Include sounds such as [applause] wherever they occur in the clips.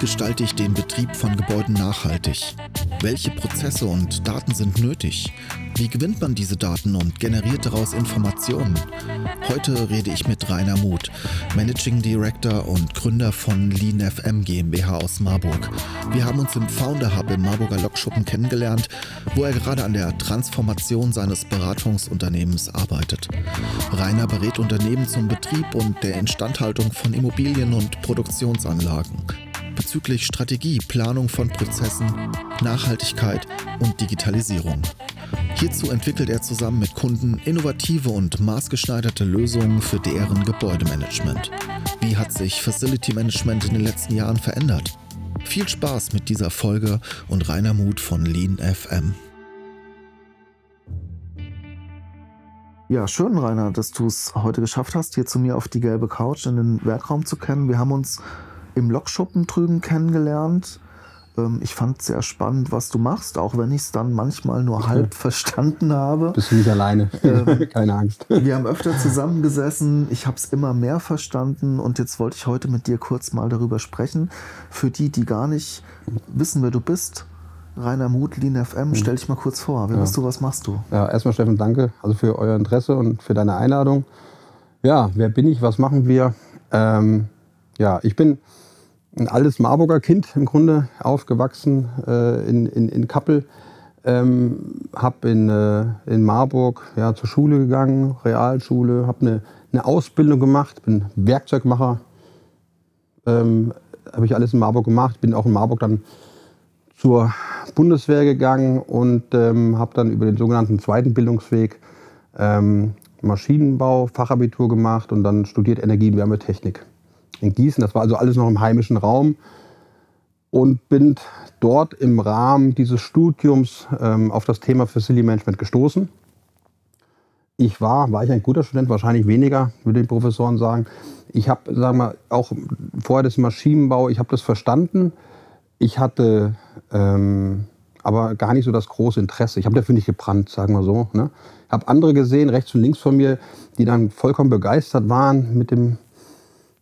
Gestalte ich den Betrieb von Gebäuden nachhaltig? Welche Prozesse und Daten sind nötig? Wie gewinnt man diese Daten und generiert daraus Informationen? Heute rede ich mit Rainer Muth, Managing Director und Gründer von Lean FM GmbH aus Marburg. Wir haben uns im Founder Hub im Marburger Lokschuppen kennengelernt, wo er gerade an der Transformation seines Beratungsunternehmens arbeitet. Rainer berät Unternehmen zum Betrieb und der Instandhaltung von Immobilien und Produktionsanlagen bezüglich Strategie, Planung von Prozessen, Nachhaltigkeit und Digitalisierung. Hierzu entwickelt er zusammen mit Kunden innovative und maßgeschneiderte Lösungen für deren Gebäudemanagement. Wie hat sich Facility Management in den letzten Jahren verändert? Viel Spaß mit dieser Folge und Rainer Mut von Lean FM. Ja, schön, Rainer, dass du es heute geschafft hast, hier zu mir auf die gelbe Couch in den Werkraum zu kennen. Wir haben uns im Lokschuppen drüben kennengelernt. Ähm, ich fand es sehr spannend, was du machst, auch wenn ich es dann manchmal nur halb verstanden habe. Bist du nicht alleine, ähm, [laughs] keine Angst. Wir haben öfter zusammengesessen, ich habe es immer mehr verstanden und jetzt wollte ich heute mit dir kurz mal darüber sprechen. Für die, die gar nicht wissen, wer du bist, Rainer Muth, Lean FM, stell dich mal kurz vor. Wer ja. bist du, was machst du? Ja, erstmal Steffen, danke also für euer Interesse und für deine Einladung. Ja, wer bin ich, was machen wir? Ähm, ja, ich bin ein altes Marburger Kind im Grunde, aufgewachsen äh, in, in, in Kappel. Ähm, habe in, äh, in Marburg ja, zur Schule gegangen, Realschule, habe eine, eine Ausbildung gemacht, bin Werkzeugmacher. Ähm, habe ich alles in Marburg gemacht, bin auch in Marburg dann zur Bundeswehr gegangen und ähm, habe dann über den sogenannten zweiten Bildungsweg ähm, Maschinenbau, Fachabitur gemacht und dann studiert Energie- und Wärmetechnik in Gießen. Das war also alles noch im heimischen Raum. Und bin dort im Rahmen dieses Studiums ähm, auf das Thema Facility Management gestoßen. Ich war, war ich ein guter Student? Wahrscheinlich weniger, würde die Professoren sagen. Ich habe, sagen wir auch vorher das Maschinenbau, ich habe das verstanden. Ich hatte ähm, aber gar nicht so das große Interesse. Ich habe dafür nicht gebrannt, sagen wir so. Ne? Ich habe andere gesehen, rechts und links von mir, die dann vollkommen begeistert waren mit dem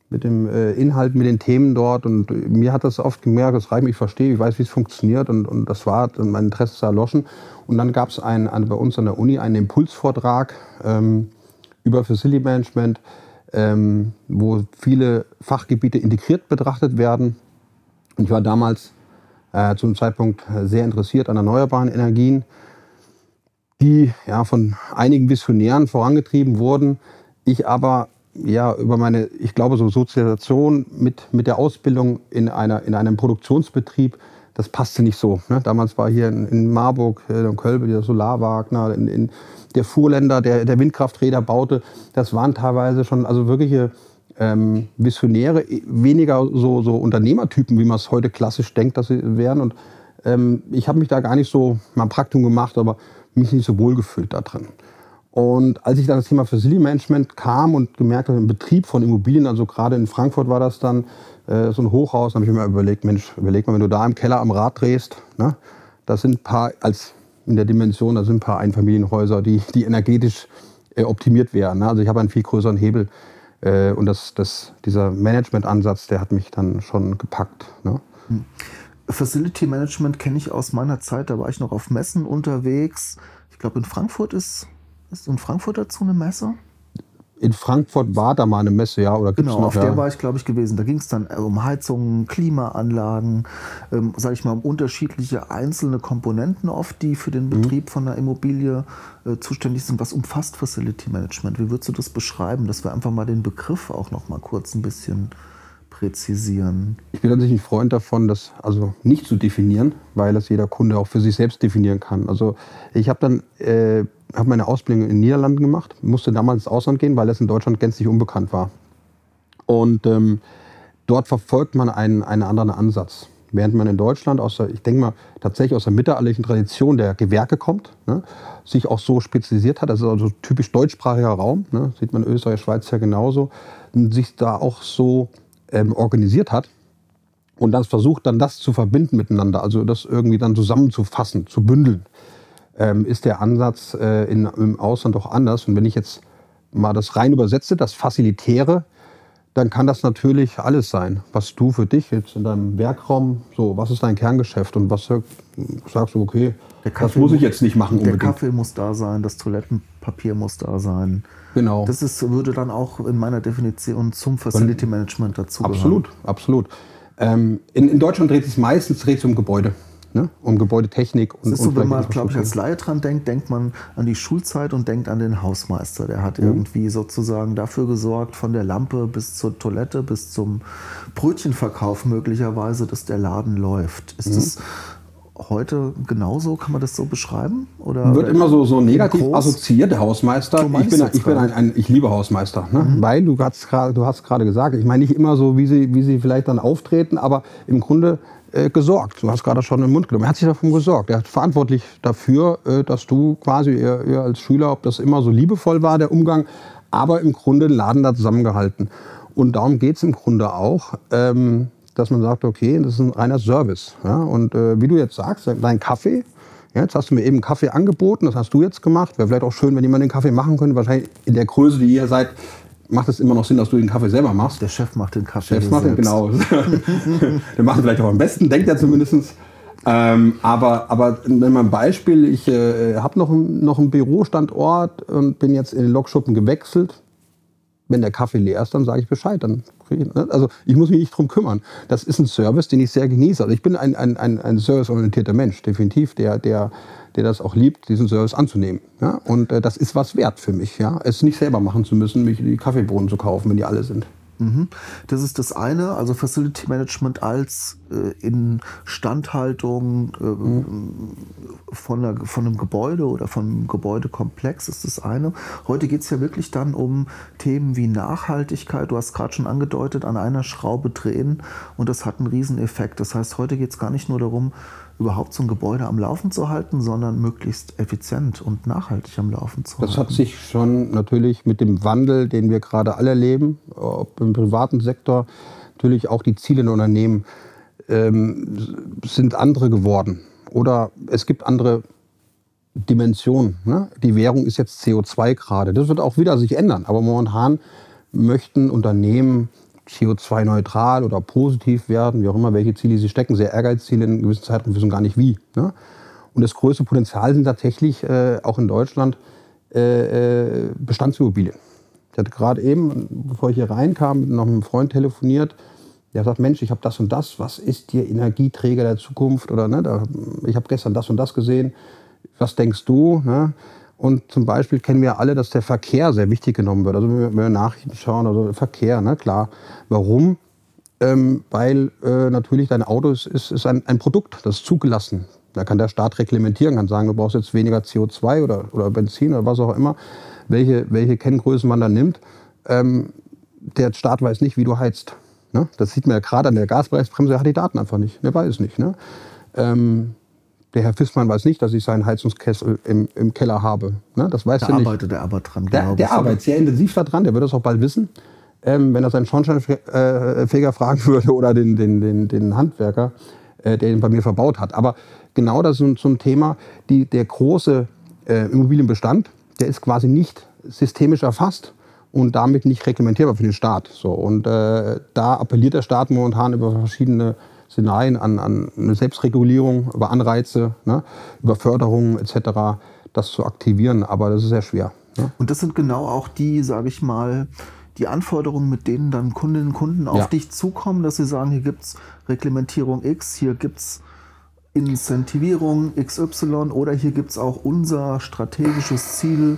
mit dem äh, Inhalt, mit den Themen dort. Und mir hat das oft gemerkt, das reicht, ich verstehe, ich weiß, wie es funktioniert. Und, und das war, und mein Interesse ist erloschen. Und dann gab es bei uns an der Uni einen Impulsvortrag ähm, über Facility Management, ähm, wo viele Fachgebiete integriert betrachtet werden. Und ich war damals äh, zu einem Zeitpunkt sehr interessiert an erneuerbaren Energien, die ja, von einigen Visionären vorangetrieben wurden. Ich aber ja, über meine, ich glaube, so Sozialisation mit, mit der Ausbildung in, einer, in einem Produktionsbetrieb, das passte nicht so. Ne? Damals war hier in, in Marburg, äh, in Kölbe, der Solarwagner, in, in der Fuhrländer, der, der Windkrafträder baute. Das waren teilweise schon also wirkliche ähm, Visionäre, weniger so, so Unternehmertypen, wie man es heute klassisch denkt, dass sie wären. Und ähm, ich habe mich da gar nicht so, mal Praktikum gemacht, aber mich nicht so wohl gefühlt da drin. Und als ich dann das Thema Facility Management kam und gemerkt habe, im Betrieb von Immobilien, also gerade in Frankfurt war das dann äh, so ein Hochhaus, habe ich mir überlegt, Mensch, überleg mal, wenn du da im Keller am Rad drehst, ne, das sind ein paar, als in der Dimension, da sind ein paar Einfamilienhäuser, die, die energetisch äh, optimiert werden. Ne? Also ich habe einen viel größeren Hebel. Äh, und das, das, dieser Management-Ansatz, der hat mich dann schon gepackt. Ne? Hm. Facility Management kenne ich aus meiner Zeit, da war ich noch auf Messen unterwegs. Ich glaube, in Frankfurt ist ist in Frankfurt dazu eine Messe? In Frankfurt war da mal eine Messe, ja. Oder genau, noch, auf ja. der war ich, glaube ich, gewesen. Da ging es dann um Heizungen, Klimaanlagen, ähm, sage ich mal, um unterschiedliche einzelne Komponenten oft, die für den mhm. Betrieb mhm. von einer Immobilie äh, zuständig sind. Was umfasst Facility Management? Wie würdest du das beschreiben, dass wir einfach mal den Begriff auch noch mal kurz ein bisschen präzisieren? Ich bin tatsächlich ein Freund davon, das also nicht zu definieren, weil das jeder Kunde auch für sich selbst definieren kann. Also ich habe dann äh, hab meine Ausbildung in den Niederlanden gemacht, musste damals ins Ausland gehen, weil es in Deutschland gänzlich unbekannt war. Und ähm, dort verfolgt man einen, einen anderen Ansatz. Während man in Deutschland aus der, ich denke mal, tatsächlich aus der mittelalterlichen Tradition der Gewerke kommt, ne, sich auch so spezialisiert hat, das ist also typisch deutschsprachiger Raum, ne, sieht man Österreich, Schweiz ja genauso, sich da auch so ähm, organisiert hat und dann versucht, dann das zu verbinden miteinander, also das irgendwie dann zusammenzufassen, zu bündeln, ähm, ist der Ansatz äh, in, im Ausland auch anders. Und wenn ich jetzt mal das rein übersetze, das Facilitäre, dann kann das natürlich alles sein, was du für dich jetzt in deinem Werkraum, so, was ist dein Kerngeschäft und was sagst du, okay, das muss ich jetzt nicht machen unbedingt. Der Kaffee muss da sein, das Toilettenpapier muss da sein. Genau. Das ist, würde dann auch in meiner Definition zum Facility Management dazu Absolut, absolut. Ähm, in, in, Deutschland dreht es meistens dreht es um Gebäude ne? um Gebäudetechnik. Und, so, wenn man, glaube ich, als Laie dran denkt, denkt man an die Schulzeit und denkt an den Hausmeister. Der hat mhm. irgendwie sozusagen dafür gesorgt, von der Lampe bis zur Toilette, bis zum Brötchenverkauf möglicherweise, dass der Laden läuft. Ist mhm. das heute genauso? Kann man das so beschreiben? Oder Wird immer so, so negativ assoziiert, der Hausmeister. Ich, bin, ich, bin ein, ein, ich liebe Hausmeister. Ne? Mhm. Weil du hast, du hast gerade gesagt, ich meine nicht immer so, wie sie, wie sie vielleicht dann auftreten, aber im Grunde äh, gesorgt. Du hast gerade schon den Mund genommen. Er hat sich davon gesorgt. Er ist verantwortlich dafür, äh, dass du quasi ihr, ihr als Schüler, ob das immer so liebevoll war, der Umgang, aber im Grunde den Laden da zusammengehalten. Und darum geht es im Grunde auch, ähm, dass man sagt, okay, das ist ein reiner Service. Ja? Und äh, wie du jetzt sagst, dein Kaffee, ja, jetzt hast du mir eben Kaffee angeboten, das hast du jetzt gemacht. Wäre vielleicht auch schön, wenn jemand den Kaffee machen könnte. Wahrscheinlich in der Größe, die ihr seid, macht es immer noch Sinn, dass du den Kaffee selber machst. Der Chef macht den Kaffee. Chef macht den, genau. [laughs] Der macht ihn vielleicht auch am besten, denkt er zumindest. Ähm, aber, aber wenn man ein Beispiel, ich äh, habe noch, noch einen Bürostandort und bin jetzt in den Lokschuppen gewechselt. Wenn der Kaffee leer ist, dann sage ich Bescheid. Dann ich, ne? Also ich muss mich nicht drum kümmern. Das ist ein Service, den ich sehr genieße. Also ich bin ein, ein, ein, ein serviceorientierter Mensch, definitiv, der, der, der das auch liebt, diesen Service anzunehmen. Ja? Und äh, das ist was wert für mich, ja? es nicht selber machen zu müssen, mich die Kaffeebohnen zu kaufen, wenn die alle sind. Mhm. Das ist das eine, also Facility Management als äh, Instandhaltung äh, mhm. von, einer, von einem Gebäude oder von einem Gebäudekomplex ist das eine. Heute geht es ja wirklich dann um Themen wie Nachhaltigkeit. Du hast gerade schon angedeutet, an einer Schraube drehen und das hat einen Rieseneffekt. Das heißt, heute geht es gar nicht nur darum, überhaupt so ein Gebäude am Laufen zu halten, sondern möglichst effizient und nachhaltig am Laufen zu das halten. Das hat sich schon natürlich mit dem Wandel, den wir gerade alle erleben, ob im privaten Sektor, natürlich auch die Ziele in Unternehmen ähm, sind andere geworden. Oder es gibt andere Dimensionen. Ne? Die Währung ist jetzt CO2 gerade. Das wird auch wieder sich ändern. Aber momentan möchten Unternehmen CO2-neutral oder positiv werden, wie auch immer, welche Ziele sie stecken, sehr Ehrgeizziele in gewissen Zeiten, wissen gar nicht wie. Ne? Und das größte Potenzial sind tatsächlich äh, auch in Deutschland äh, äh Bestandsimmobilien. Ich hatte gerade eben, bevor ich hier reinkam, mit noch einem Freund telefoniert, der sagt, Mensch, ich habe das und das, was ist dir Energieträger der Zukunft? Oder ne, da, ich habe gestern das und das gesehen, was denkst du? Ne? Und zum Beispiel kennen wir alle, dass der Verkehr sehr wichtig genommen wird. Also wenn wir Nachrichten schauen, also Verkehr, ne, klar. Warum? Ähm, weil äh, natürlich dein Auto ist, ist, ist ein, ein, Produkt, das ist zugelassen. Da kann der Staat reglementieren, kann sagen, du brauchst jetzt weniger CO2 oder, oder Benzin oder was auch immer, welche, welche Kenngrößen man da nimmt. Ähm, der Staat weiß nicht, wie du heizt. Ne? Das sieht man ja gerade an der Gaspreisbremse, er hat die Daten einfach nicht. Er weiß nicht. Ne? Ähm, der Herr Fissmann weiß nicht, dass ich seinen Heizungskessel im, im Keller habe. Ne? Das weiß da er nicht. arbeitet er aber dran, Der, der arbeitet sehr intensiv daran, der wird das auch bald wissen. Ähm, wenn er seinen Schornsteinfeger fragen [laughs] würde oder den, den, den, den Handwerker, äh, der ihn bei mir verbaut hat. Aber genau das ist so ein Thema, die, der große äh, Immobilienbestand, der ist quasi nicht systemisch erfasst und damit nicht reglementierbar für den Staat. So, und äh, da appelliert der Staat momentan über verschiedene Szenarien an, an eine Selbstregulierung, über Anreize, ne, über Förderungen etc., das zu aktivieren. Aber das ist sehr schwer. Ne? Und das sind genau auch die, sage ich mal, die Anforderungen, mit denen dann Kundinnen und Kunden auf ja. dich zukommen, dass sie sagen, hier gibt es Reglementierung X, hier gibt es Incentivierung XY oder hier gibt es auch unser strategisches Ziel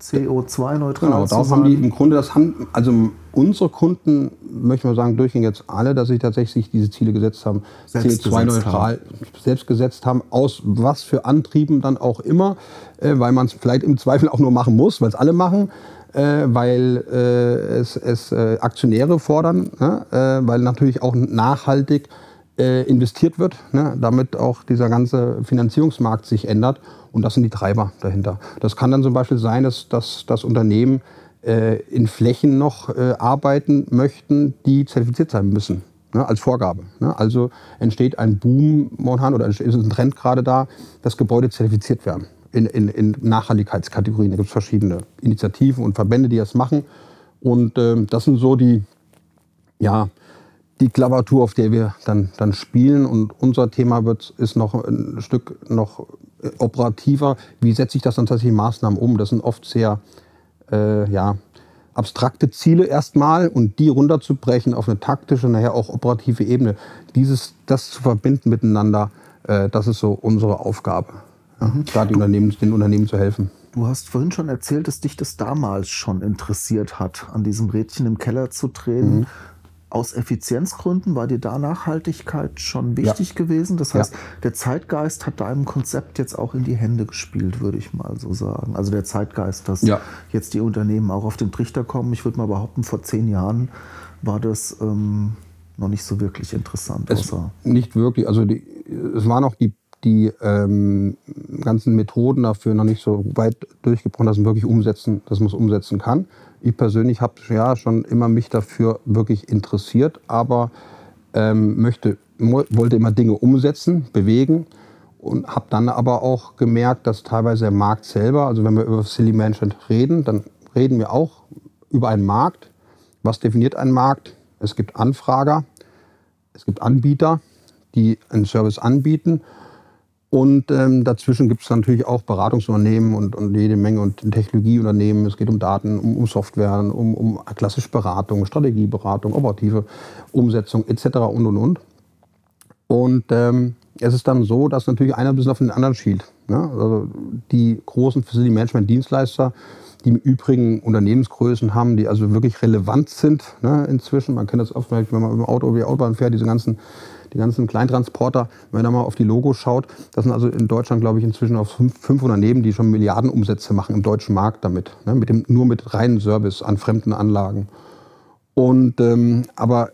CO2-neutral genau, darauf haben die im Grunde das haben, also unsere Kunden, möchte man sagen, durchgehend jetzt alle, dass sie tatsächlich diese Ziele gesetzt haben, CO2-neutral selbst gesetzt haben, aus was für Antrieben dann auch immer, äh, weil man es vielleicht im Zweifel auch nur machen muss, weil es alle machen, äh, weil äh, es, es äh, Aktionäre fordern, ne? äh, weil natürlich auch nachhaltig äh, investiert wird, ne, damit auch dieser ganze Finanzierungsmarkt sich ändert. Und das sind die Treiber dahinter. Das kann dann zum Beispiel sein, dass, dass das Unternehmen äh, in Flächen noch äh, arbeiten möchten, die zertifiziert sein müssen. Ne, als Vorgabe. Ne? Also entsteht ein Boom momentan oder ist ein Trend gerade da, dass Gebäude zertifiziert werden in, in, in Nachhaltigkeitskategorien. Da gibt es verschiedene Initiativen und Verbände, die das machen. Und äh, das sind so die, ja, die Klaviatur, auf der wir dann, dann spielen. Und unser Thema wird, ist noch ein Stück noch äh, operativer. Wie setze ich das dann tatsächlich in Maßnahmen um? Das sind oft sehr äh, ja, abstrakte Ziele erstmal und die runterzubrechen auf eine taktische, nachher auch operative Ebene. Dieses, das zu verbinden miteinander, äh, das ist so unsere Aufgabe, mhm. da Unternehmen, den Unternehmen zu helfen. Du hast vorhin schon erzählt, dass dich das damals schon interessiert hat, an diesem Rädchen im Keller zu drehen. Mhm aus Effizienzgründen war dir da Nachhaltigkeit schon wichtig ja. gewesen. Das heißt, ja. der Zeitgeist hat deinem Konzept jetzt auch in die Hände gespielt, würde ich mal so sagen. Also der Zeitgeist, dass ja. jetzt die Unternehmen auch auf den Trichter kommen. Ich würde mal behaupten, vor zehn Jahren war das ähm, noch nicht so wirklich interessant. Es nicht wirklich. Also die, es waren auch die die ähm, ganzen Methoden dafür noch nicht so weit durchgebrochen, dass man wirklich umsetzen, dass man es umsetzen kann. Ich persönlich habe ja schon immer mich dafür wirklich interessiert, aber ähm, möchte, wollte immer Dinge umsetzen, bewegen und habe dann aber auch gemerkt, dass teilweise der Markt selber, also wenn wir über Silly Management reden, dann reden wir auch über einen Markt. Was definiert einen Markt? Es gibt Anfrager, es gibt Anbieter, die einen Service anbieten und ähm, dazwischen gibt es natürlich auch Beratungsunternehmen und, und jede Menge und Technologieunternehmen. Es geht um Daten, um, um Software, um, um klassische Beratung, Strategieberatung, operative Umsetzung etc. und und und. Und ähm, es ist dann so, dass natürlich einer ein bisschen auf den anderen schielt. Ne? Also die großen Facility Management Dienstleister, die im Übrigen Unternehmensgrößen haben, die also wirklich relevant sind ne, inzwischen. Man kennt das oft, wenn man im Auto über die Autobahn fährt, diese ganzen die ganzen Kleintransporter, wenn man da mal auf die Logos schaut, das sind also in Deutschland, glaube ich, inzwischen auf fünf, Unternehmen, die schon Milliardenumsätze machen im deutschen Markt damit, ne, mit dem, nur mit reinen Service an fremden Anlagen. Und, ähm, aber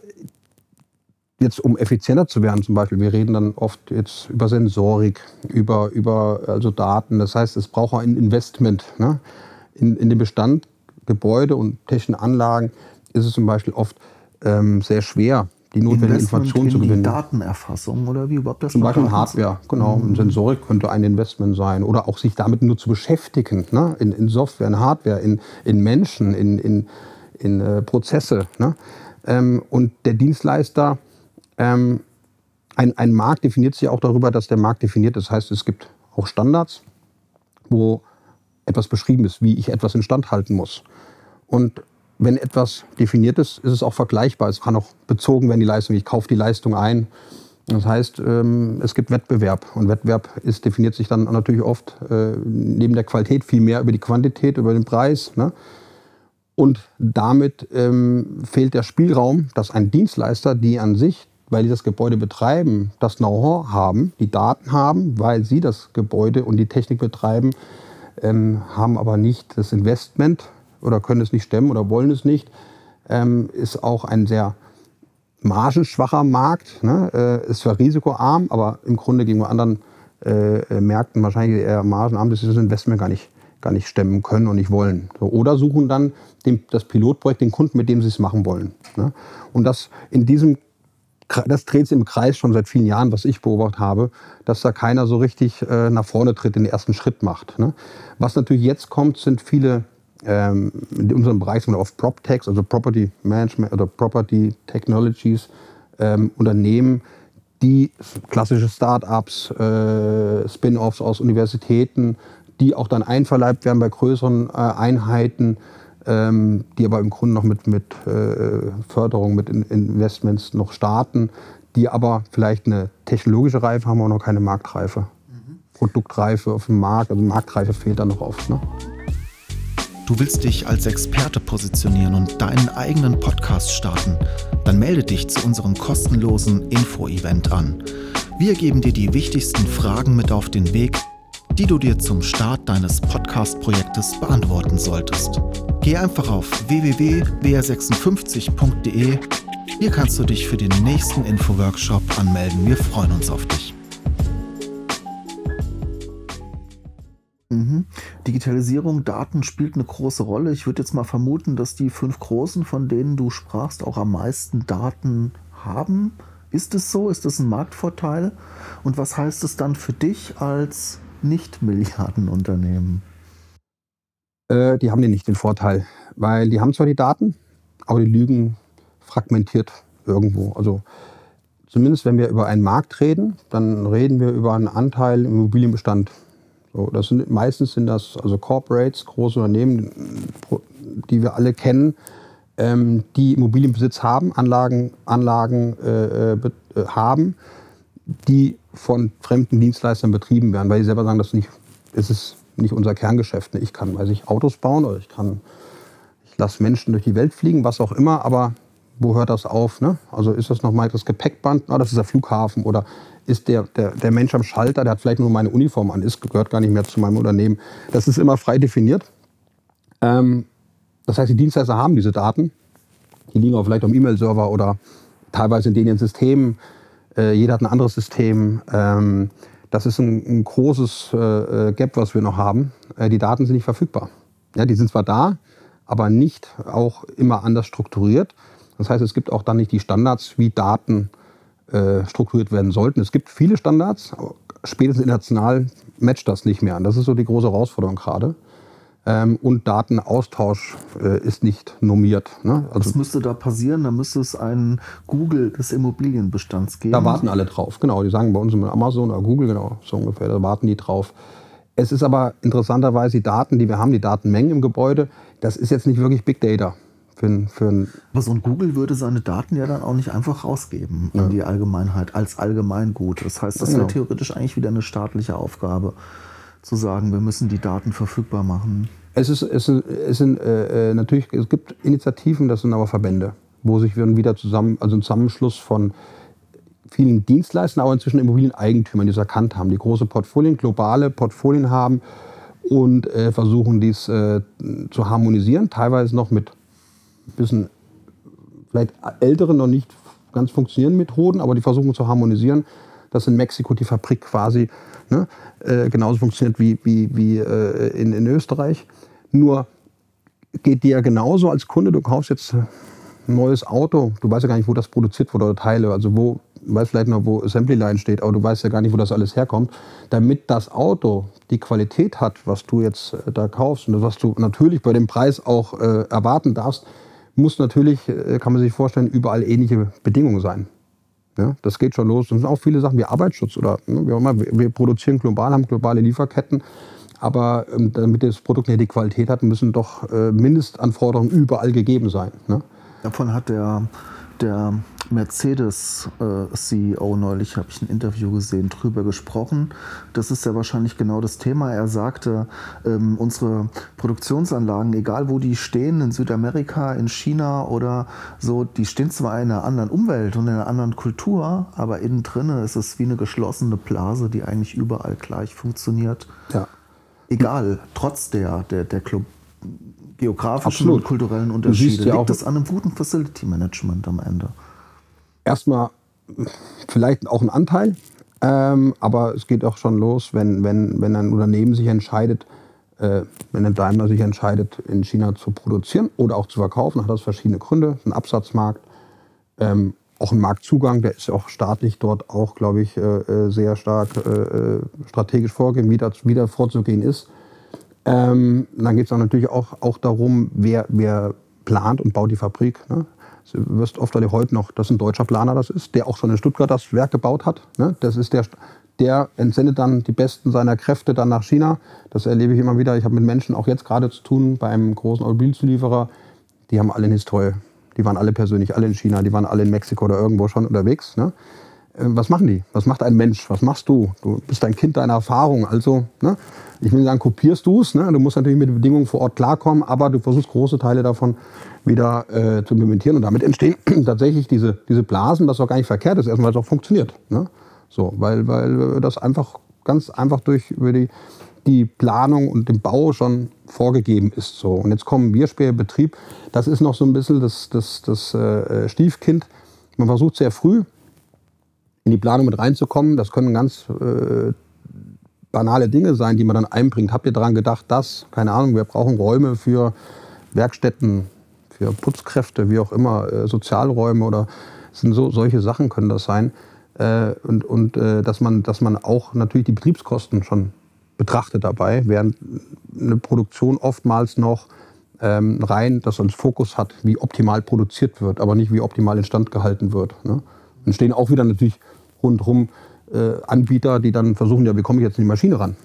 jetzt um effizienter zu werden zum Beispiel, wir reden dann oft jetzt über Sensorik, über, über also Daten, das heißt, es braucht auch ein Investment. Ne? In, in den Bestand, Gebäude und technischen Anlagen ist es zum Beispiel oft ähm, sehr schwer, die notwendige Informationen zu gewinnen. Datenerfassung oder wie überhaupt das Zum Beispiel Hardware, genau. Mhm. Sensorik könnte ein Investment sein. Oder auch sich damit nur zu beschäftigen, ne? in, in Software, in Hardware, in, in Menschen, in, in, in äh, Prozesse. Ne? Ähm, und der Dienstleister, ähm, ein, ein Markt definiert sich auch darüber, dass der Markt definiert ist. Das heißt, es gibt auch Standards, wo etwas beschrieben ist, wie ich etwas instand halten muss. Und wenn etwas definiert ist, ist es auch vergleichbar. Es kann auch bezogen werden, die Leistung. Ich kaufe die Leistung ein. Das heißt, ähm, es gibt Wettbewerb. Und Wettbewerb ist, definiert sich dann natürlich oft äh, neben der Qualität viel mehr über die Quantität, über den Preis. Ne? Und damit ähm, fehlt der Spielraum, dass ein Dienstleister, die an sich, weil die das Gebäude betreiben, das Know-how haben, die Daten haben, weil sie das Gebäude und die Technik betreiben, ähm, haben aber nicht das Investment oder können es nicht stemmen oder wollen es nicht, ähm, ist auch ein sehr margenschwacher Markt. Ne? Äh, ist zwar risikoarm, aber im Grunde gegenüber anderen äh, äh, Märkten wahrscheinlich eher margenarm, dass sie das Investment gar nicht, gar nicht stemmen können und nicht wollen. So, oder suchen dann den, das Pilotprojekt, den Kunden, mit dem sie es machen wollen. Ne? Und das in diesem das dreht sich im Kreis schon seit vielen Jahren, was ich beobachtet habe, dass da keiner so richtig äh, nach vorne tritt, den ersten Schritt macht. Ne? Was natürlich jetzt kommt, sind viele ähm, in unserem Bereich sind wir auf PropTechs, also Property Management oder Property Technologies ähm, Unternehmen, die klassische Start-ups, äh, Spin-offs aus Universitäten, die auch dann einverleibt werden bei größeren äh, Einheiten, ähm, die aber im Grunde noch mit, mit äh, Förderung, mit in Investments noch starten, die aber vielleicht eine technologische Reife haben, aber noch keine Marktreife. Mhm. Produktreife auf dem Markt, also Marktreife fehlt da noch oft. Ne? Du willst dich als Experte positionieren und deinen eigenen Podcast starten? Dann melde dich zu unserem kostenlosen Info-Event an. Wir geben dir die wichtigsten Fragen mit auf den Weg, die du dir zum Start deines Podcast-Projektes beantworten solltest. Geh einfach auf www.br56.de Hier kannst du dich für den nächsten Info-Workshop anmelden. Wir freuen uns auf dich. Digitalisierung, Daten spielt eine große Rolle. Ich würde jetzt mal vermuten, dass die fünf großen, von denen du sprachst, auch am meisten Daten haben. Ist es so? Ist das ein Marktvorteil? Und was heißt es dann für dich als Nicht-Milliardenunternehmen? Äh, die haben den nicht den Vorteil, weil die haben zwar die Daten, aber die lügen fragmentiert irgendwo. Also zumindest wenn wir über einen Markt reden, dann reden wir über einen Anteil im Immobilienbestand. Das sind, meistens sind das also Corporates, große Unternehmen, die wir alle kennen, ähm, die Immobilienbesitz haben, Anlagen, Anlagen äh, äh, haben, die von fremden Dienstleistern betrieben werden, weil sie selber sagen, das ist nicht, das ist nicht unser Kerngeschäft. Ich kann, weiß ich, Autos bauen oder ich kann, ich lasse Menschen durch die Welt fliegen, was auch immer, aber wo hört das auf? Ne? Also ist das noch mal das Gepäckband? Ah, das ist der Flughafen oder ist der, der, der Mensch am Schalter, der hat vielleicht nur meine Uniform an, ist, gehört gar nicht mehr zu meinem Unternehmen. Das ist immer frei definiert. Ähm, das heißt, die Dienstleister haben diese Daten. Die liegen auch vielleicht am E-Mail-Server oder teilweise in denen Systemen. Äh, jeder hat ein anderes System. Ähm, das ist ein, ein großes äh, Gap, was wir noch haben. Äh, die Daten sind nicht verfügbar. Ja, die sind zwar da, aber nicht auch immer anders strukturiert. Das heißt, es gibt auch dann nicht die Standards, wie Daten äh, strukturiert werden sollten. Es gibt viele Standards, spätestens international matcht das nicht mehr. Und das ist so die große Herausforderung gerade. Ähm, und Datenaustausch äh, ist nicht normiert. Ne? Also, Was müsste da passieren? Da müsste es einen Google des Immobilienbestands geben. Da warten alle drauf, genau. Die sagen bei uns immer Amazon oder Google, genau, so ungefähr, da warten die drauf. Es ist aber interessanterweise die Daten, die wir haben, die Datenmengen im Gebäude, das ist jetzt nicht wirklich Big Data. Für, für aber so ein Google würde seine Daten ja dann auch nicht einfach rausgeben ja. an die Allgemeinheit als Allgemeingut. Das heißt, das wäre genau. theoretisch eigentlich wieder eine staatliche Aufgabe zu sagen, wir müssen die Daten verfügbar machen? Es, ist, es, sind, es sind äh, äh, natürlich, es gibt Initiativen, das sind aber Verbände, wo sich wieder zusammen, also ein Zusammenschluss von vielen Dienstleistern, aber inzwischen Immobilieneigentümern, die es erkannt haben, die große Portfolien, globale Portfolien haben und äh, versuchen dies äh, zu harmonisieren, teilweise noch mit bisschen vielleicht älteren, noch nicht ganz funktionierenden Methoden, aber die versuchen zu harmonisieren, dass in Mexiko die Fabrik quasi ne, äh, genauso funktioniert wie, wie, wie äh, in, in Österreich. Nur geht dir ja genauso als Kunde, du kaufst jetzt ein neues Auto, du weißt ja gar nicht, wo das produziert wurde oder Teile, also wo, weißt vielleicht noch, wo Assembly Line steht, aber du weißt ja gar nicht, wo das alles herkommt. Damit das Auto die Qualität hat, was du jetzt äh, da kaufst und was du natürlich bei dem Preis auch äh, erwarten darfst, muss natürlich, äh, kann man sich vorstellen, überall ähnliche Bedingungen sein. Ja, das geht schon los. Das sind auch viele Sachen wie Arbeitsschutz oder ne, wie auch immer. Wir produzieren global, haben globale Lieferketten. Aber ähm, damit das Produkt die Qualität hat, müssen doch äh, Mindestanforderungen überall gegeben sein. Ne? Davon hat der, der Mercedes-CEO äh, neulich, habe ich ein Interview gesehen, drüber gesprochen. Das ist ja wahrscheinlich genau das Thema. Er sagte, ähm, unsere Produktionsanlagen, egal wo die stehen, in Südamerika, in China oder so, die stehen zwar in einer anderen Umwelt und in einer anderen Kultur, aber innen drin ist es wie eine geschlossene Blase, die eigentlich überall gleich funktioniert. Ja. Egal, trotz der, der, der geografischen Absolut. und kulturellen Unterschiede. Ja Liegt das an einem guten Facility Management am Ende? Erstmal vielleicht auch ein Anteil, ähm, aber es geht auch schon los, wenn, wenn, wenn ein Unternehmen sich entscheidet, äh, wenn ein Daimler sich entscheidet, in China zu produzieren oder auch zu verkaufen, hat das verschiedene Gründe. Ein Absatzmarkt, ähm, auch ein Marktzugang, der ist auch staatlich dort auch, glaube ich, äh, äh sehr stark äh, äh, strategisch vorgegeben, wie das wieder vorzugehen ist. Ähm, dann geht es natürlich auch, auch darum, wer, wer plant und baut die Fabrik. Ne? Du wirst oft heute noch, dass ein deutscher Planer das ist, der auch schon in Stuttgart das Werk gebaut hat. Ne? Das ist der, der entsendet dann die Besten seiner Kräfte dann nach China. Das erlebe ich immer wieder. Ich habe mit Menschen auch jetzt gerade zu tun bei einem großen Automobilzulieferer. Die haben alle eine Historie. Die waren alle persönlich, alle in China, die waren alle in Mexiko oder irgendwo schon unterwegs. Ne? Äh, was machen die? Was macht ein Mensch? Was machst du? Du bist ein Kind deiner Erfahrung. Also, ne? ich will sagen, kopierst du es. Ne? Du musst natürlich mit den Bedingungen vor Ort klarkommen, aber du versuchst große Teile davon wieder äh, zu implementieren. Und damit entstehen [clears throat] tatsächlich diese, diese Blasen, was auch gar nicht verkehrt ist, erstmal, weil es auch funktioniert. Ne? So, weil, weil das einfach ganz einfach durch über die, die Planung und den Bau schon vorgegeben ist. So. Und jetzt kommen wir später Betrieb. Das ist noch so ein bisschen das, das, das äh, Stiefkind man versucht sehr früh in die Planung mit reinzukommen. Das können ganz äh, banale Dinge sein, die man dann einbringt. Habt ihr daran gedacht, dass, keine Ahnung, wir brauchen Räume für Werkstätten, für Putzkräfte, wie auch immer, äh, Sozialräume oder sind so, solche Sachen können das sein. Äh, und und äh, dass, man, dass man auch natürlich die Betriebskosten schon betrachtet dabei, während eine Produktion oftmals noch ähm, rein das als Fokus hat, wie optimal produziert wird, aber nicht wie optimal instand gehalten wird. Ne? Stehen auch wieder natürlich rundherum äh, Anbieter, die dann versuchen, ja, wie komme ich jetzt in die Maschine ran?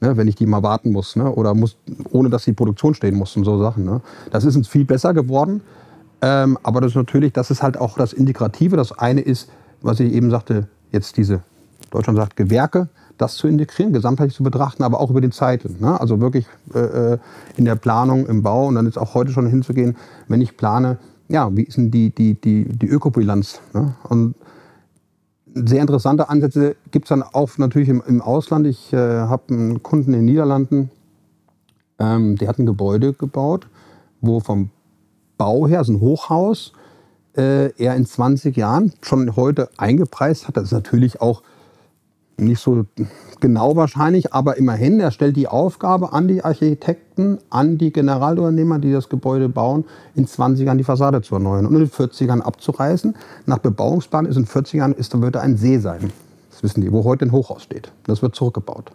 Ne, wenn ich die mal warten muss ne? oder muss, ohne dass die Produktion stehen muss und so Sachen. Ne? Das ist uns viel besser geworden. Ähm, aber das ist natürlich, das ist halt auch das Integrative. Das eine ist, was ich eben sagte, jetzt diese, Deutschland sagt Gewerke, das zu integrieren, gesamtheitlich zu betrachten, aber auch über die Zeiten. Ne? Also wirklich äh, äh, in der Planung, im Bau und dann ist auch heute schon hinzugehen, wenn ich plane, ja, wie ist denn die, die, die, die Ökobilanz? Ne? Und sehr interessante Ansätze gibt es dann auch natürlich im, im Ausland. Ich äh, habe einen Kunden in den Niederlanden, ähm, der hat ein Gebäude gebaut, wo vom Bau her, so ein Hochhaus, äh, er in 20 Jahren schon heute eingepreist hat. Das ist natürlich auch nicht so genau wahrscheinlich, aber immerhin, er stellt die Aufgabe an die Architekten, an die Generalunternehmer, die das Gebäude bauen, in 20 Jahren die Fassade zu erneuern und in 40 Jahren abzureißen. Nach Bebauungsplan ist in 40 Jahren, ist, dann wird da ein See sein. Das wissen die, wo heute ein Hochhaus steht. Das wird zurückgebaut.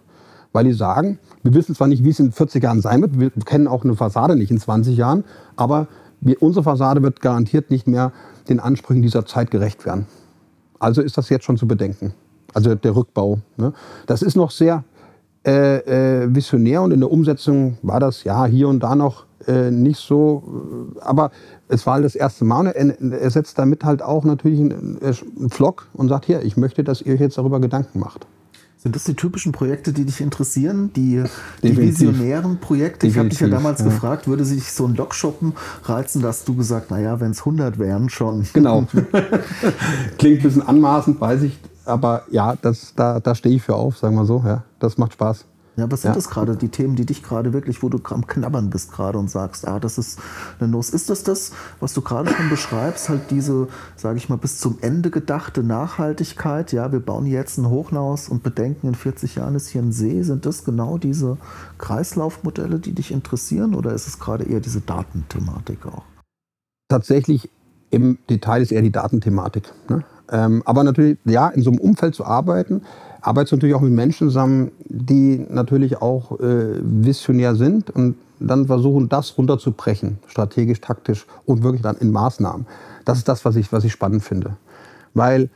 Weil die sagen, wir wissen zwar nicht, wie es in 40 Jahren sein wird, wir kennen auch eine Fassade nicht in 20 Jahren, aber wir, unsere Fassade wird garantiert nicht mehr den Ansprüchen dieser Zeit gerecht werden. Also ist das jetzt schon zu bedenken also der Rückbau. Ne? Das ist noch sehr äh, äh, visionär und in der Umsetzung war das ja hier und da noch äh, nicht so, äh, aber es war halt das erste Mal. Er, er setzt damit halt auch natürlich einen, einen Vlog und sagt, hier, ich möchte, dass ihr euch jetzt darüber Gedanken macht. Sind das die typischen Projekte, die dich interessieren? Die, die visionären Projekte? Ich habe dich ja damals ja. gefragt, würde sich so ein Lokshoppen reizen? Da hast du gesagt, naja, wenn es 100 wären schon. Genau. [laughs] Klingt ein bisschen anmaßend, weiß ich aber ja, das, da, da stehe ich für auf, sagen wir so. Ja, das macht Spaß. Ja, was sind ja. das gerade, die Themen, die dich gerade wirklich, wo du am Knabbern bist gerade und sagst, ah, das ist eine Nuss. Ist das das, was du gerade schon beschreibst, halt diese, sage ich mal, bis zum Ende gedachte Nachhaltigkeit? Ja, wir bauen jetzt ein Hochhaus und bedenken, in 40 Jahren ist hier ein See. Sind das genau diese Kreislaufmodelle, die dich interessieren oder ist es gerade eher diese Datenthematik auch? Tatsächlich im Detail ist eher die Datenthematik. Ne? Ähm, aber natürlich, ja, in so einem Umfeld zu arbeiten, arbeitest du natürlich auch mit Menschen zusammen, die natürlich auch äh, visionär sind und dann versuchen, das runterzubrechen, strategisch, taktisch und wirklich dann in Maßnahmen. Das ist das, was ich, was ich spannend finde. Weil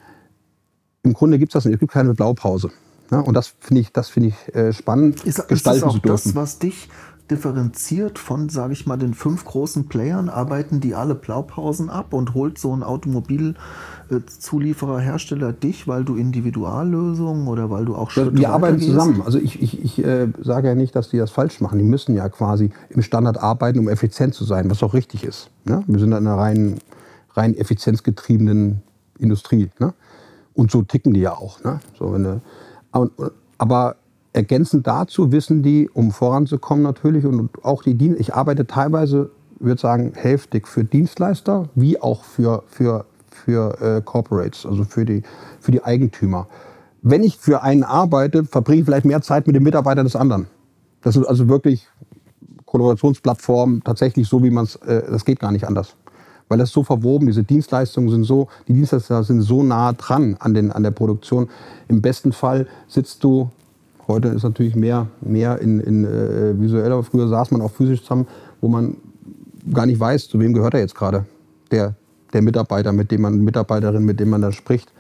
im Grunde gibt es das nicht, es gibt keine Blaupause. Ne? Und das finde ich, das find ich äh, spannend, ist, gestalten ist das auch zu dürfen. Das, was dich differenziert von, sage ich mal, den fünf großen Playern? Arbeiten die alle Blaupausen ab und holt so ein Automobilzulieferer, Hersteller dich, weil du Individuallösungen oder weil du auch Schritte Wir arbeiten zusammen. Also ich, ich, ich äh, sage ja nicht, dass die das falsch machen. Die müssen ja quasi im Standard arbeiten, um effizient zu sein, was auch richtig ist. Ne? Wir sind in einer rein, rein effizienzgetriebenen Industrie. Ne? Und so ticken die ja auch. Ne? So, wenn, aber Ergänzend dazu wissen die, um voranzukommen natürlich und auch die Dienst. Ich arbeite teilweise, würde sagen, hälftig für Dienstleister wie auch für, für, für äh, Corporates, also für die, für die Eigentümer. Wenn ich für einen arbeite, verbringe ich vielleicht mehr Zeit mit dem Mitarbeiter des anderen. Das ist also wirklich Kollaborationsplattform tatsächlich so, wie man es, äh, das geht gar nicht anders. Weil das ist so verwoben, diese Dienstleistungen sind so, die Dienstleister sind so nah dran an, den, an der Produktion. Im besten Fall sitzt du Heute ist natürlich mehr, mehr in, in äh, visueller. Früher saß man auch physisch zusammen, wo man gar nicht weiß, zu wem gehört er jetzt gerade. Der, der Mitarbeiter, mit dem man, Mitarbeiterin, mit dem man da spricht.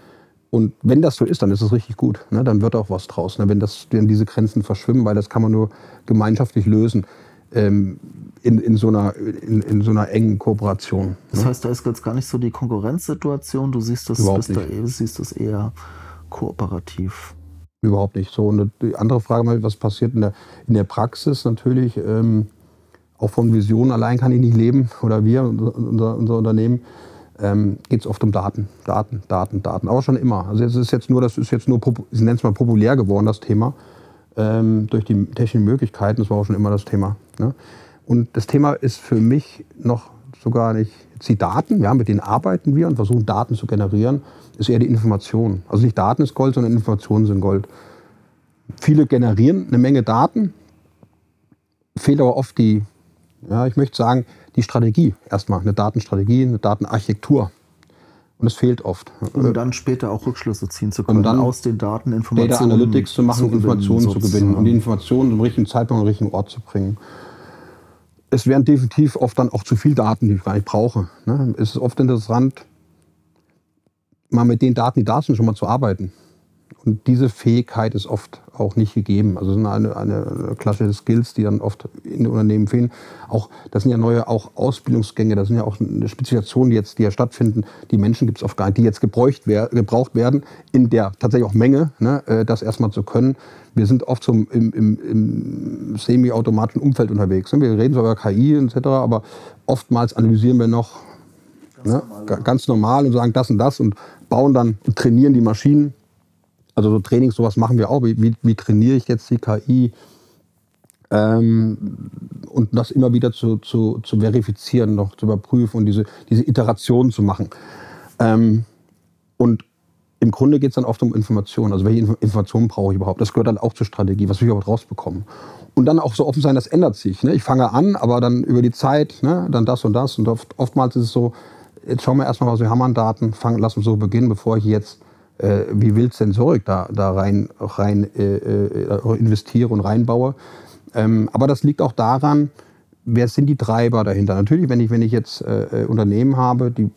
Und wenn das so ist, dann ist es richtig gut. Ne? Dann wird auch was draus. Ne? Wenn, das, wenn diese Grenzen verschwimmen, weil das kann man nur gemeinschaftlich lösen. Ähm, in, in, so einer, in, in so einer engen Kooperation. Ne? Das heißt, da ist jetzt gar nicht so die Konkurrenzsituation. Du siehst das, Überhaupt nicht. Da, siehst das eher kooperativ. Überhaupt nicht so. Und die andere Frage was passiert in der, in der Praxis natürlich? Ähm, auch von Visionen allein kann ich nicht leben oder wir, unser, unser Unternehmen, ähm, geht es oft um Daten, Daten, Daten, Daten. Aber schon immer. Also es ist jetzt nur, das ist jetzt nur, ich nenne es mal populär geworden, das Thema, ähm, durch die technischen Möglichkeiten. Das war auch schon immer das Thema. Ne? Und das Thema ist für mich noch sogar nicht jetzt die Daten, ja, mit denen arbeiten wir und versuchen Daten zu generieren, ist eher die Information. Also nicht Daten ist Gold, sondern Informationen sind Gold. Viele generieren eine Menge Daten, fehlt aber oft die, ja, ich möchte sagen, die Strategie erstmal, eine Datenstrategie, eine Datenarchitektur. Und es fehlt oft. Um dann später auch Rückschlüsse ziehen zu können, um dann aus den Daten Informationen Data Analytics zu machen, zu gewinnen, Informationen zu gewinnen und die Informationen zum richtigen Zeitpunkt am richtigen Ort zu bringen. Es wären definitiv oft dann auch zu viel Daten, die ich gar nicht brauche. Ne? Es ist oft interessant, mal mit den Daten, die da sind, schon mal zu arbeiten. Und diese Fähigkeit ist oft auch nicht gegeben. Also es sind eine, eine klassische Skills, die dann oft in den Unternehmen fehlen. Auch, das sind ja neue auch Ausbildungsgänge, das sind ja auch Spezifikationen, die jetzt die ja stattfinden. Die Menschen gibt es oft gar nicht, die jetzt gebraucht, gebraucht werden, in der tatsächlich auch Menge, ne, äh, das erstmal zu können. Wir sind oft so im, im, im semi-automatischen Umfeld unterwegs. Ne? Wir reden zwar über KI etc., aber oftmals analysieren wir noch ganz, ne, normal, ganz normal und sagen das und das und bauen dann trainieren die Maschinen also so Trainings, sowas machen wir auch. Wie, wie, wie trainiere ich jetzt die KI? Ähm, und das immer wieder zu, zu, zu verifizieren, noch zu überprüfen und diese, diese Iterationen zu machen. Ähm, und im Grunde geht es dann oft um Informationen. Also welche Informationen brauche ich überhaupt? Das gehört dann auch zur Strategie, was will ich überhaupt rausbekommen. Und dann auch so offen sein, das ändert sich. Ne? Ich fange an, aber dann über die Zeit, ne? dann das und das. Und oft, oftmals ist es so, jetzt schauen wir erstmal, was wir haben an Daten, fangen, lass uns so beginnen, bevor ich jetzt äh, wie wild Sensorik da, da rein, rein äh, äh, investiere und reinbaue. Ähm, aber das liegt auch daran, wer sind die Treiber dahinter? Natürlich, wenn ich, wenn ich jetzt äh, äh, Unternehmen habe, die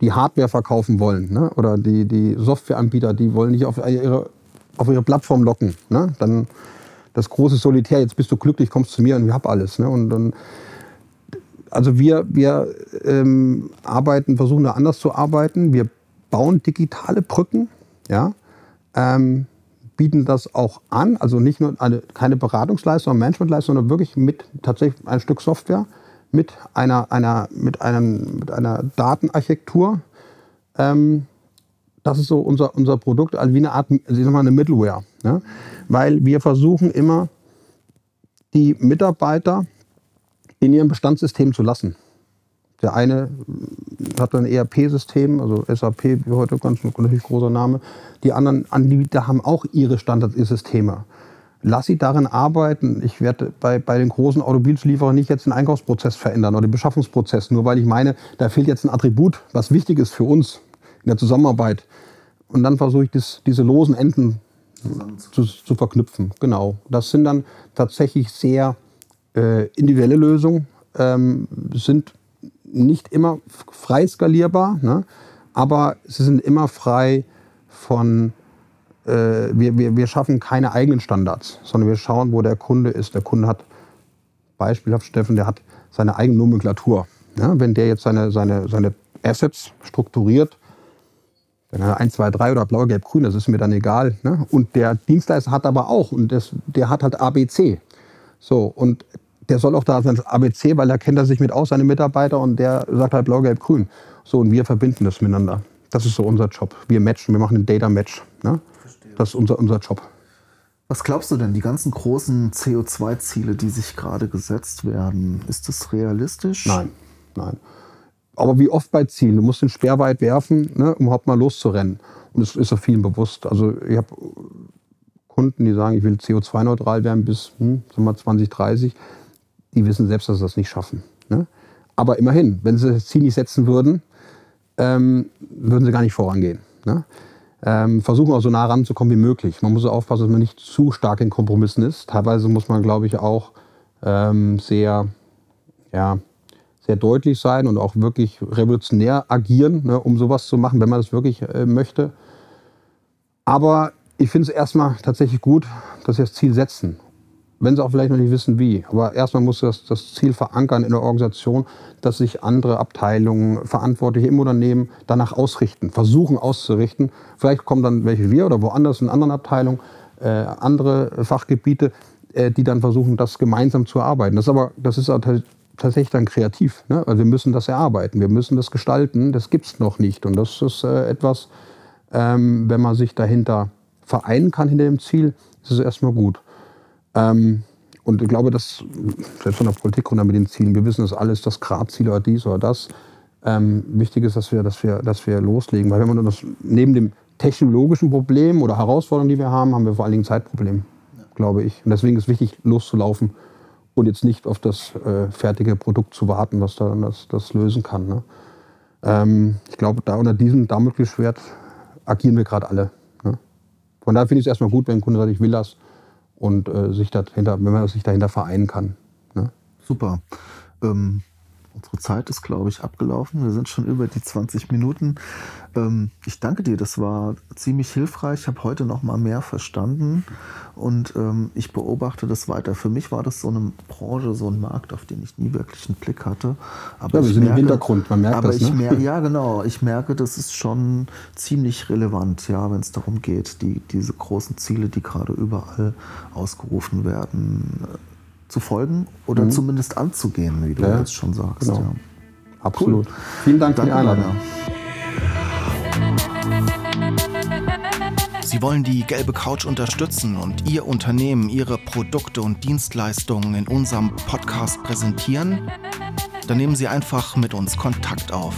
die Hardware verkaufen wollen ne? oder die, die Softwareanbieter, die wollen nicht auf ihre, auf ihre Plattform locken. Ne? Dann das große Solitär, jetzt bist du glücklich, kommst zu mir und ich habe alles. Ne? Und dann, also wir, wir ähm, arbeiten, versuchen da anders zu arbeiten. Wir bauen digitale Brücken, ja, ähm, bieten das auch an, also nicht nur eine, keine Beratungsleistung, Managementleistung, sondern wirklich mit tatsächlich ein Stück Software, mit einer, einer, mit einem, mit einer Datenarchitektur. Ähm, das ist so unser, unser Produkt, also wie eine Art, ich sag mal, eine Middleware. Ja? Weil wir versuchen immer, die Mitarbeiter in ihrem Bestandssystem zu lassen. Der eine hat ein ERP-System, also SAP, wie heute ganz natürlich großer Name. Die anderen Anbieter haben auch ihre Standardsysteme. Lass sie darin arbeiten. Ich werde bei, bei den großen Automobilzulieferern nicht jetzt den Einkaufsprozess verändern oder den Beschaffungsprozess, nur weil ich meine, da fehlt jetzt ein Attribut, was wichtig ist für uns in der Zusammenarbeit. Und dann versuche ich das, diese losen Enden zu, zu, verknüpfen. Genau. Das sind dann tatsächlich sehr äh, individuelle Lösungen, ähm, sind nicht immer frei skalierbar, ne? aber sie sind immer frei von, äh, wir, wir, wir schaffen keine eigenen Standards, sondern wir schauen, wo der Kunde ist. Der Kunde hat, beispielhaft Steffen, der hat seine eigene Nomenklatur. Ja? Wenn der jetzt seine, seine, seine Assets strukturiert, dann hat er 1, 2, 3 oder blau, gelb, grün, das ist mir dann egal. Ne? Und der Dienstleister hat aber auch, und das, der hat halt ABC. So, und der soll auch da sein ABC, weil er kennt er sich mit aus, seine Mitarbeiter, und der sagt halt blau, gelb, grün. So, und wir verbinden das miteinander. Das ist so unser Job. Wir matchen, wir machen einen Data-Match. Ne? Das ist unser, unser Job. Was glaubst du denn, die ganzen großen CO2-Ziele, die sich gerade gesetzt werden, ist das realistisch? Nein, nein. Aber wie oft bei Zielen, du musst den Speer weit werfen, ne, um überhaupt mal loszurennen. Und es ist auch vielen bewusst. Also ich habe Kunden, die sagen, ich will CO2-neutral werden bis hm, 2030 die wissen selbst, dass sie das nicht schaffen. Ne? Aber immerhin, wenn sie das Ziel nicht setzen würden, ähm, würden sie gar nicht vorangehen. Ne? Ähm, versuchen auch so nah ranzukommen wie möglich. Man muss aufpassen, dass man nicht zu stark in Kompromissen ist. Teilweise muss man, glaube ich, auch ähm, sehr, ja, sehr deutlich sein und auch wirklich revolutionär agieren, ne, um sowas zu machen, wenn man das wirklich äh, möchte. Aber ich finde es erstmal tatsächlich gut, dass sie das Ziel setzen wenn sie auch vielleicht noch nicht wissen, wie. Aber erstmal muss das, das Ziel verankern in der Organisation, dass sich andere Abteilungen, Verantwortliche im Unternehmen danach ausrichten, versuchen auszurichten. Vielleicht kommen dann welche wir oder woanders in anderen Abteilungen, äh, andere Fachgebiete, äh, die dann versuchen, das gemeinsam zu erarbeiten. Das ist aber, das ist tatsächlich dann kreativ. Ne? Also wir müssen das erarbeiten, wir müssen das gestalten. Das gibt es noch nicht. Und das ist äh, etwas, ähm, wenn man sich dahinter vereinen kann, hinter dem Ziel, ist es erstmal gut. Ähm, und ich glaube, dass selbst von der Politik runter mit den Zielen, wir wissen das alles, das Grad-Ziel oder dies oder das. Ähm, wichtig ist, dass wir, dass, wir, dass wir loslegen. Weil wenn man das neben dem technologischen Problem oder Herausforderungen, die wir haben, haben wir vor allen Dingen ein Zeitproblem, ja. glaube ich. Und deswegen ist es wichtig, loszulaufen und jetzt nicht auf das äh, fertige Produkt zu warten, was dann das, das lösen kann. Ne? Ähm, ich glaube, da unter diesem Damoklesschwert agieren wir gerade alle. Ne? Von daher finde ich es erstmal gut, wenn ein Kunde sagt, ich will das und äh, sich dahinter, wenn man sich dahinter vereinen kann. Ne? Super. Ähm, Unsere Zeit ist, glaube ich, abgelaufen. Wir sind schon über die 20 Minuten. Ähm, ich danke dir, das war ziemlich hilfreich. Ich habe heute noch mal mehr verstanden und ähm, ich beobachte das weiter. Für mich war das so eine Branche, so ein Markt, auf den ich nie wirklich einen Blick hatte. Aber ja, wir sind merke, im Hintergrund, man merkt aber das. Ich ne? merke, [laughs] ja, genau. Ich merke, das ist schon ziemlich relevant, ja, wenn es darum geht, die, diese großen Ziele, die gerade überall ausgerufen werden, zu folgen oder mhm. zumindest anzugehen, wie du ja, jetzt schon sagst. Genau. Ja. Absolut. Cool. Vielen Dank für die Einladung. Sie wollen die gelbe Couch unterstützen und Ihr Unternehmen, Ihre Produkte und Dienstleistungen in unserem Podcast präsentieren? Dann nehmen Sie einfach mit uns Kontakt auf